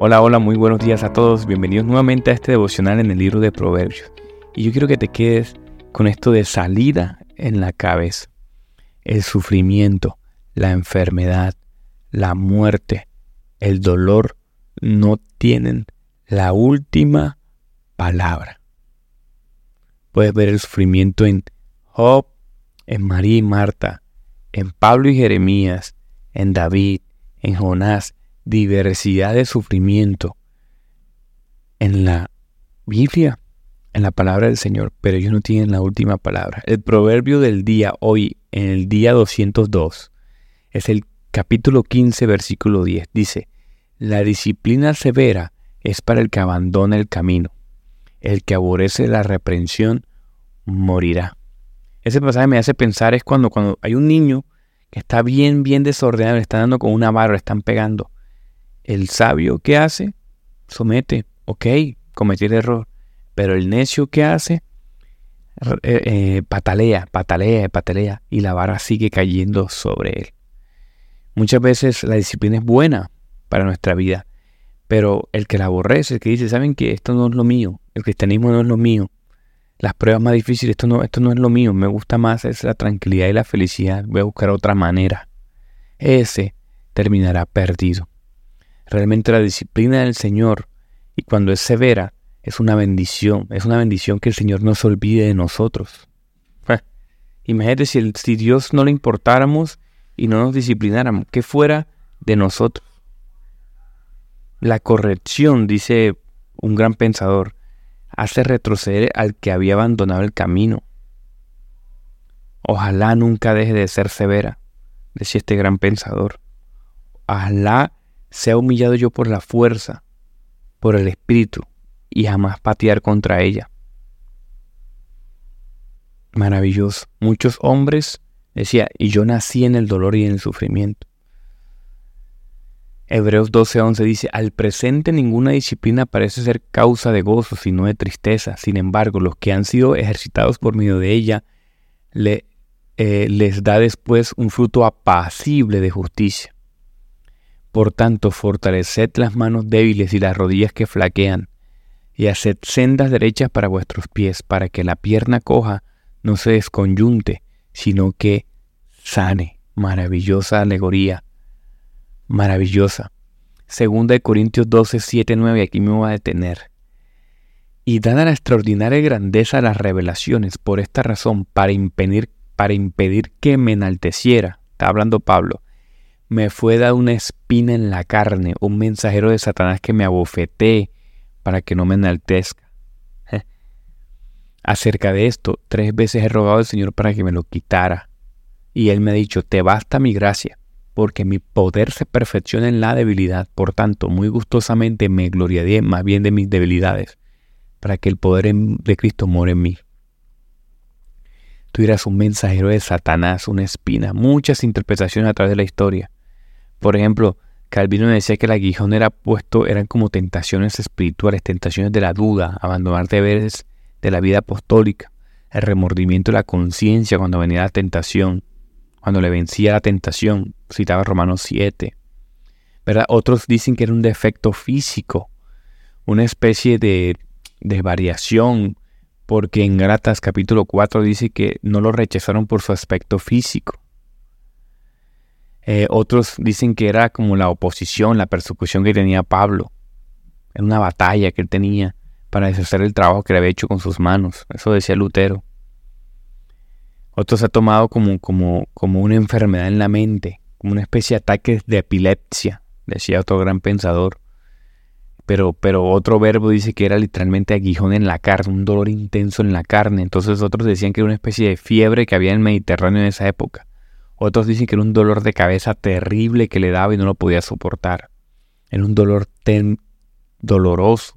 Hola, hola, muy buenos días a todos. Bienvenidos nuevamente a este devocional en el libro de Proverbios. Y yo quiero que te quedes con esto de salida en la cabeza. El sufrimiento, la enfermedad, la muerte, el dolor no tienen la última palabra. Puedes ver el sufrimiento en Job, en María y Marta, en Pablo y Jeremías, en David, en Jonás, diversidad de sufrimiento en la Biblia, en la palabra del Señor, pero ellos no tienen la última palabra. El proverbio del día hoy, en el día 202, es el capítulo 15, versículo 10. Dice, la disciplina severa es para el que abandona el camino. El que aborrece la reprensión morirá. Ese pasaje me hace pensar es cuando, cuando hay un niño que está bien, bien desordenado, le están dando con una barra, le están pegando. El sabio que hace, somete, ok, cometí el error. Pero el necio que hace, eh, eh, patalea, patalea, patalea, y la vara sigue cayendo sobre él. Muchas veces la disciplina es buena para nuestra vida, pero el que la aborrece, el que dice, ¿saben que esto no es lo mío? El cristianismo no es lo mío. Las pruebas más difíciles, esto no, esto no es lo mío. Me gusta más es la tranquilidad y la felicidad. Voy a buscar otra manera. Ese terminará perdido. Realmente la disciplina del Señor, y cuando es severa, es una bendición. Es una bendición que el Señor no se olvide de nosotros. Imagínate si, si Dios no le importáramos y no nos disciplináramos, ¿qué fuera de nosotros? La corrección, dice un gran pensador, hace retroceder al que había abandonado el camino. Ojalá nunca deje de ser severa, decía este gran pensador. Ojalá sea humillado yo por la fuerza, por el espíritu, y jamás patear contra ella. Maravilloso. Muchos hombres, decía, y yo nací en el dolor y en el sufrimiento. Hebreos 12:11 dice, al presente ninguna disciplina parece ser causa de gozo, sino de tristeza. Sin embargo, los que han sido ejercitados por medio de ella, le, eh, les da después un fruto apacible de justicia. Por tanto, fortaleced las manos débiles y las rodillas que flaquean, y haced sendas derechas para vuestros pies, para que la pierna coja no se desconyunte, sino que sane. Maravillosa alegoría, maravillosa. Segunda de Corintios 12, 7, 9, aquí me voy a detener. Y dada la extraordinaria grandeza de las revelaciones, por esta razón, para impedir, para impedir que me enalteciera, está hablando Pablo, me fue dada una espina en la carne, un mensajero de Satanás que me abofetee para que no me enaltezca. Acerca de esto, tres veces he rogado al Señor para que me lo quitara. Y Él me ha dicho, te basta mi gracia, porque mi poder se perfecciona en la debilidad. Por tanto, muy gustosamente me gloriaré más bien de mis debilidades, para que el poder de Cristo more en mí. Tú eras un mensajero de Satanás, una espina, muchas interpretaciones a través de la historia. Por ejemplo, Calvino decía que el aguijón era puesto, eran como tentaciones espirituales, tentaciones de la duda, abandonar deberes de la vida apostólica, el remordimiento de la conciencia cuando venía la tentación, cuando le vencía la tentación, citaba Romanos 7. ¿verdad? Otros dicen que era un defecto físico, una especie de, de variación, porque en Gratas capítulo 4 dice que no lo rechazaron por su aspecto físico, eh, otros dicen que era como la oposición, la persecución que tenía Pablo. en una batalla que él tenía para deshacer el trabajo que le había hecho con sus manos. Eso decía Lutero. Otros ha tomado como, como, como una enfermedad en la mente, como una especie de ataque de epilepsia, decía otro gran pensador. Pero, pero otro verbo dice que era literalmente aguijón en la carne, un dolor intenso en la carne. Entonces otros decían que era una especie de fiebre que había en el Mediterráneo en esa época. Otros dicen que era un dolor de cabeza terrible que le daba y no lo podía soportar. Era un dolor ten, doloroso,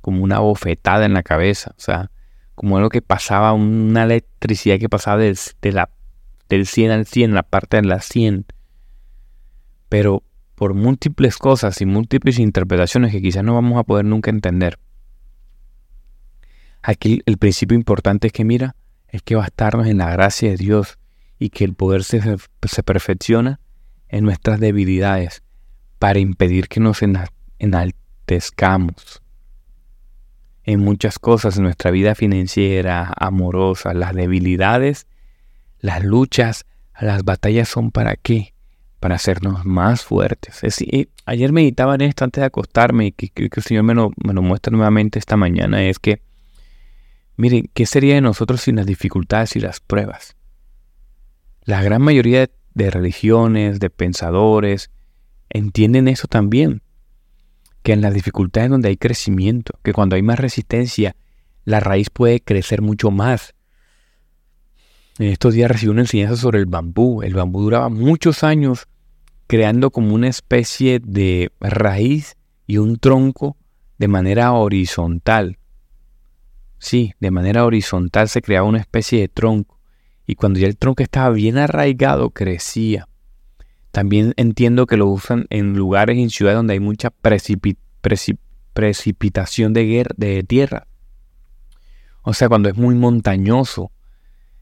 como una bofetada en la cabeza, o sea, como algo que pasaba, una electricidad que pasaba del, de la, del 100 al 100, la parte de la 100. Pero por múltiples cosas y múltiples interpretaciones que quizás no vamos a poder nunca entender. Aquí el principio importante es que mira, es que bastarnos en la gracia de Dios y que el poder se, se perfecciona en nuestras debilidades para impedir que nos enaltezcamos en muchas cosas en nuestra vida financiera, amorosa, las debilidades, las luchas, las batallas son para qué? Para hacernos más fuertes. ayer meditaba en esto antes de acostarme y que, que, el Señor me lo, me lo muestra nuevamente esta mañana, es que, miren, ¿qué sería de nosotros sin las dificultades y las pruebas? La gran mayoría de religiones, de pensadores, entienden eso también que en las dificultades donde hay crecimiento, que cuando hay más resistencia, la raíz puede crecer mucho más. En estos días recibí una enseñanza sobre el bambú. El bambú duraba muchos años creando como una especie de raíz y un tronco de manera horizontal. Sí, de manera horizontal se creaba una especie de tronco. Y cuando ya el tronco estaba bien arraigado, crecía. También entiendo que lo usan en lugares en ciudades donde hay mucha precipitación de, tierra. O sea, cuando es muy montañoso,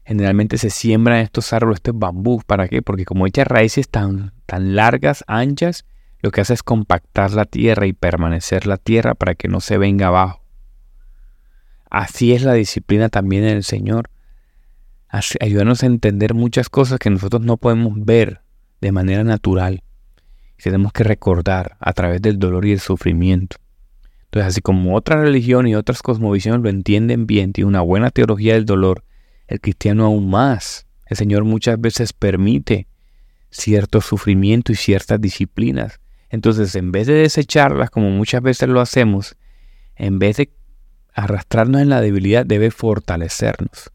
generalmente se siembran estos árboles, estos bambús. ¿Para qué? Porque como echa raíces tan, tan largas, anchas, lo que hace es compactar la tierra y permanecer la tierra para que no se venga abajo. Así es la disciplina también en el Señor. Ayúdanos a entender muchas cosas que nosotros no podemos ver de manera natural. tenemos que recordar a través del dolor y el sufrimiento. Entonces, así como otra religión y otras cosmovisiones lo entienden bien, tiene una buena teología del dolor, el cristiano aún más. El Señor muchas veces permite cierto sufrimiento y ciertas disciplinas. Entonces, en vez de desecharlas, como muchas veces lo hacemos, en vez de arrastrarnos en la debilidad, debe fortalecernos.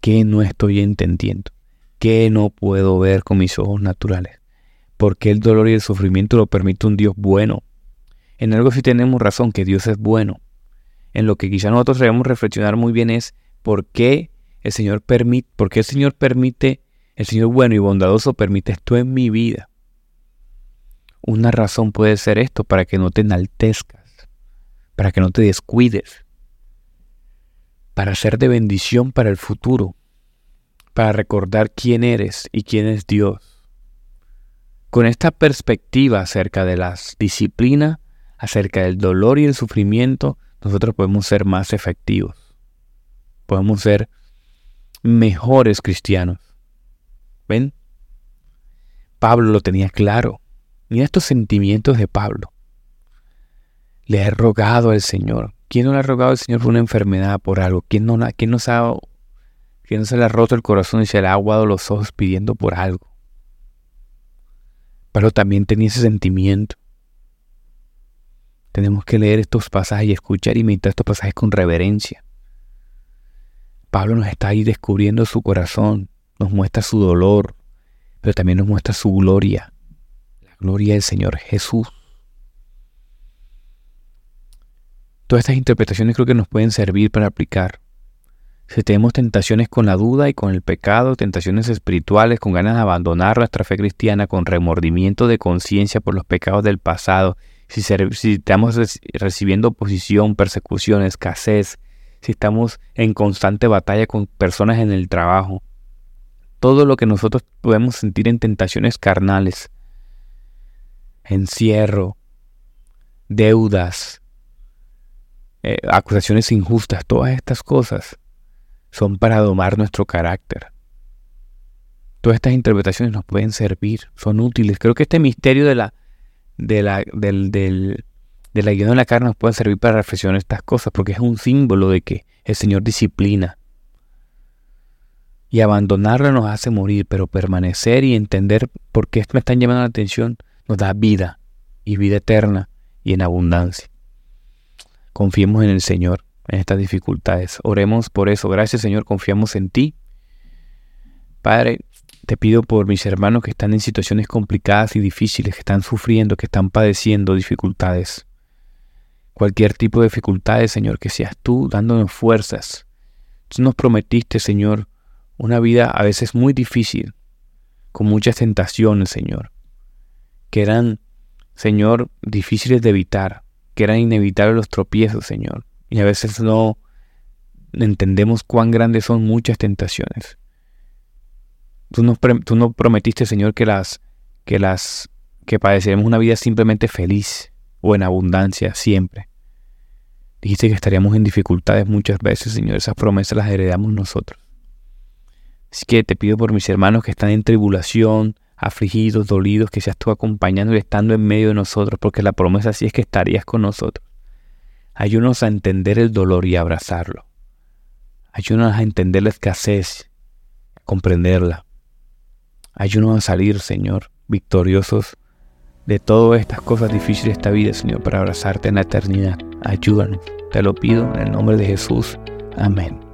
¿Qué no estoy entendiendo? ¿Qué no puedo ver con mis ojos naturales? ¿Por qué el dolor y el sufrimiento lo permite un Dios bueno? En algo sí tenemos razón, que Dios es bueno. En lo que quizá nosotros debemos reflexionar muy bien es por qué el Señor permite, por qué el Señor permite, el Señor bueno y bondadoso permite esto en mi vida. Una razón puede ser esto, para que no te enaltezcas, para que no te descuides, para ser de bendición para el futuro, para recordar quién eres y quién es Dios. Con esta perspectiva acerca de la disciplina, acerca del dolor y el sufrimiento, nosotros podemos ser más efectivos. Podemos ser mejores cristianos. ¿Ven? Pablo lo tenía claro. Mira estos sentimientos de Pablo. Le he rogado al Señor. ¿Quién no le ha rogado al Señor por una enfermedad, por algo? ¿Quién no, quién no sabe que no se le ha roto el corazón y se le ha aguado los ojos pidiendo por algo. Pero también tenía ese sentimiento. Tenemos que leer estos pasajes y escuchar y meditar estos pasajes con reverencia. Pablo nos está ahí descubriendo su corazón, nos muestra su dolor, pero también nos muestra su gloria, la gloria del Señor Jesús. Todas estas interpretaciones creo que nos pueden servir para aplicar. Si tenemos tentaciones con la duda y con el pecado, tentaciones espirituales, con ganas de abandonar nuestra fe cristiana, con remordimiento de conciencia por los pecados del pasado, si, estamos recibiendo oposición, persecución, escasez, si estamos en constante batalla con personas en el trabajo, todo lo que nosotros podemos sentir en tentaciones carnales, encierro, deudas, eh, acusaciones injustas, todas estas cosas son para domar nuestro carácter. Todas estas interpretaciones nos pueden servir, son útiles. Creo que este misterio de la, de la, del, del, de la de la carne nos puede servir para reflexionar estas cosas, porque es un símbolo de que el Señor disciplina. Y abandonarlo nos hace morir, pero permanecer y entender por qué me están llamando la atención nos da vida, y vida eterna, y en abundancia. Confiemos en el Señor en estas dificultades. Oremos por eso. Gracias Señor, confiamos en ti. Padre, te pido por mis hermanos que están en situaciones complicadas y difíciles, que están sufriendo, que están padeciendo dificultades. Cualquier tipo de dificultades, Señor, que seas tú dándonos fuerzas. Tú nos prometiste, Señor, una vida a veces muy difícil, con muchas tentaciones, Señor, que eran, Señor, difíciles de evitar, que eran inevitables los tropiezos, Señor. Y a veces no entendemos cuán grandes son muchas tentaciones. Tú nos, tú prometiste, Señor, que las que las que padeceremos una vida simplemente feliz, o en abundancia siempre. Dijiste que estaríamos en dificultades muchas veces, Señor. Esas promesas las heredamos nosotros. Así que te pido por mis hermanos que están en tribulación, afligidos, dolidos, que seas tú acompañando y estando en medio de nosotros, porque la promesa sí es que estarías con nosotros. Ayúdanos a entender el dolor y abrazarlo. Ayúdanos a entender la escasez, a comprenderla. Ayúdanos a salir, Señor, victoriosos de todas estas cosas difíciles de esta vida, Señor, para abrazarte en la eternidad. Ayúdanos. Te lo pido en el nombre de Jesús. Amén.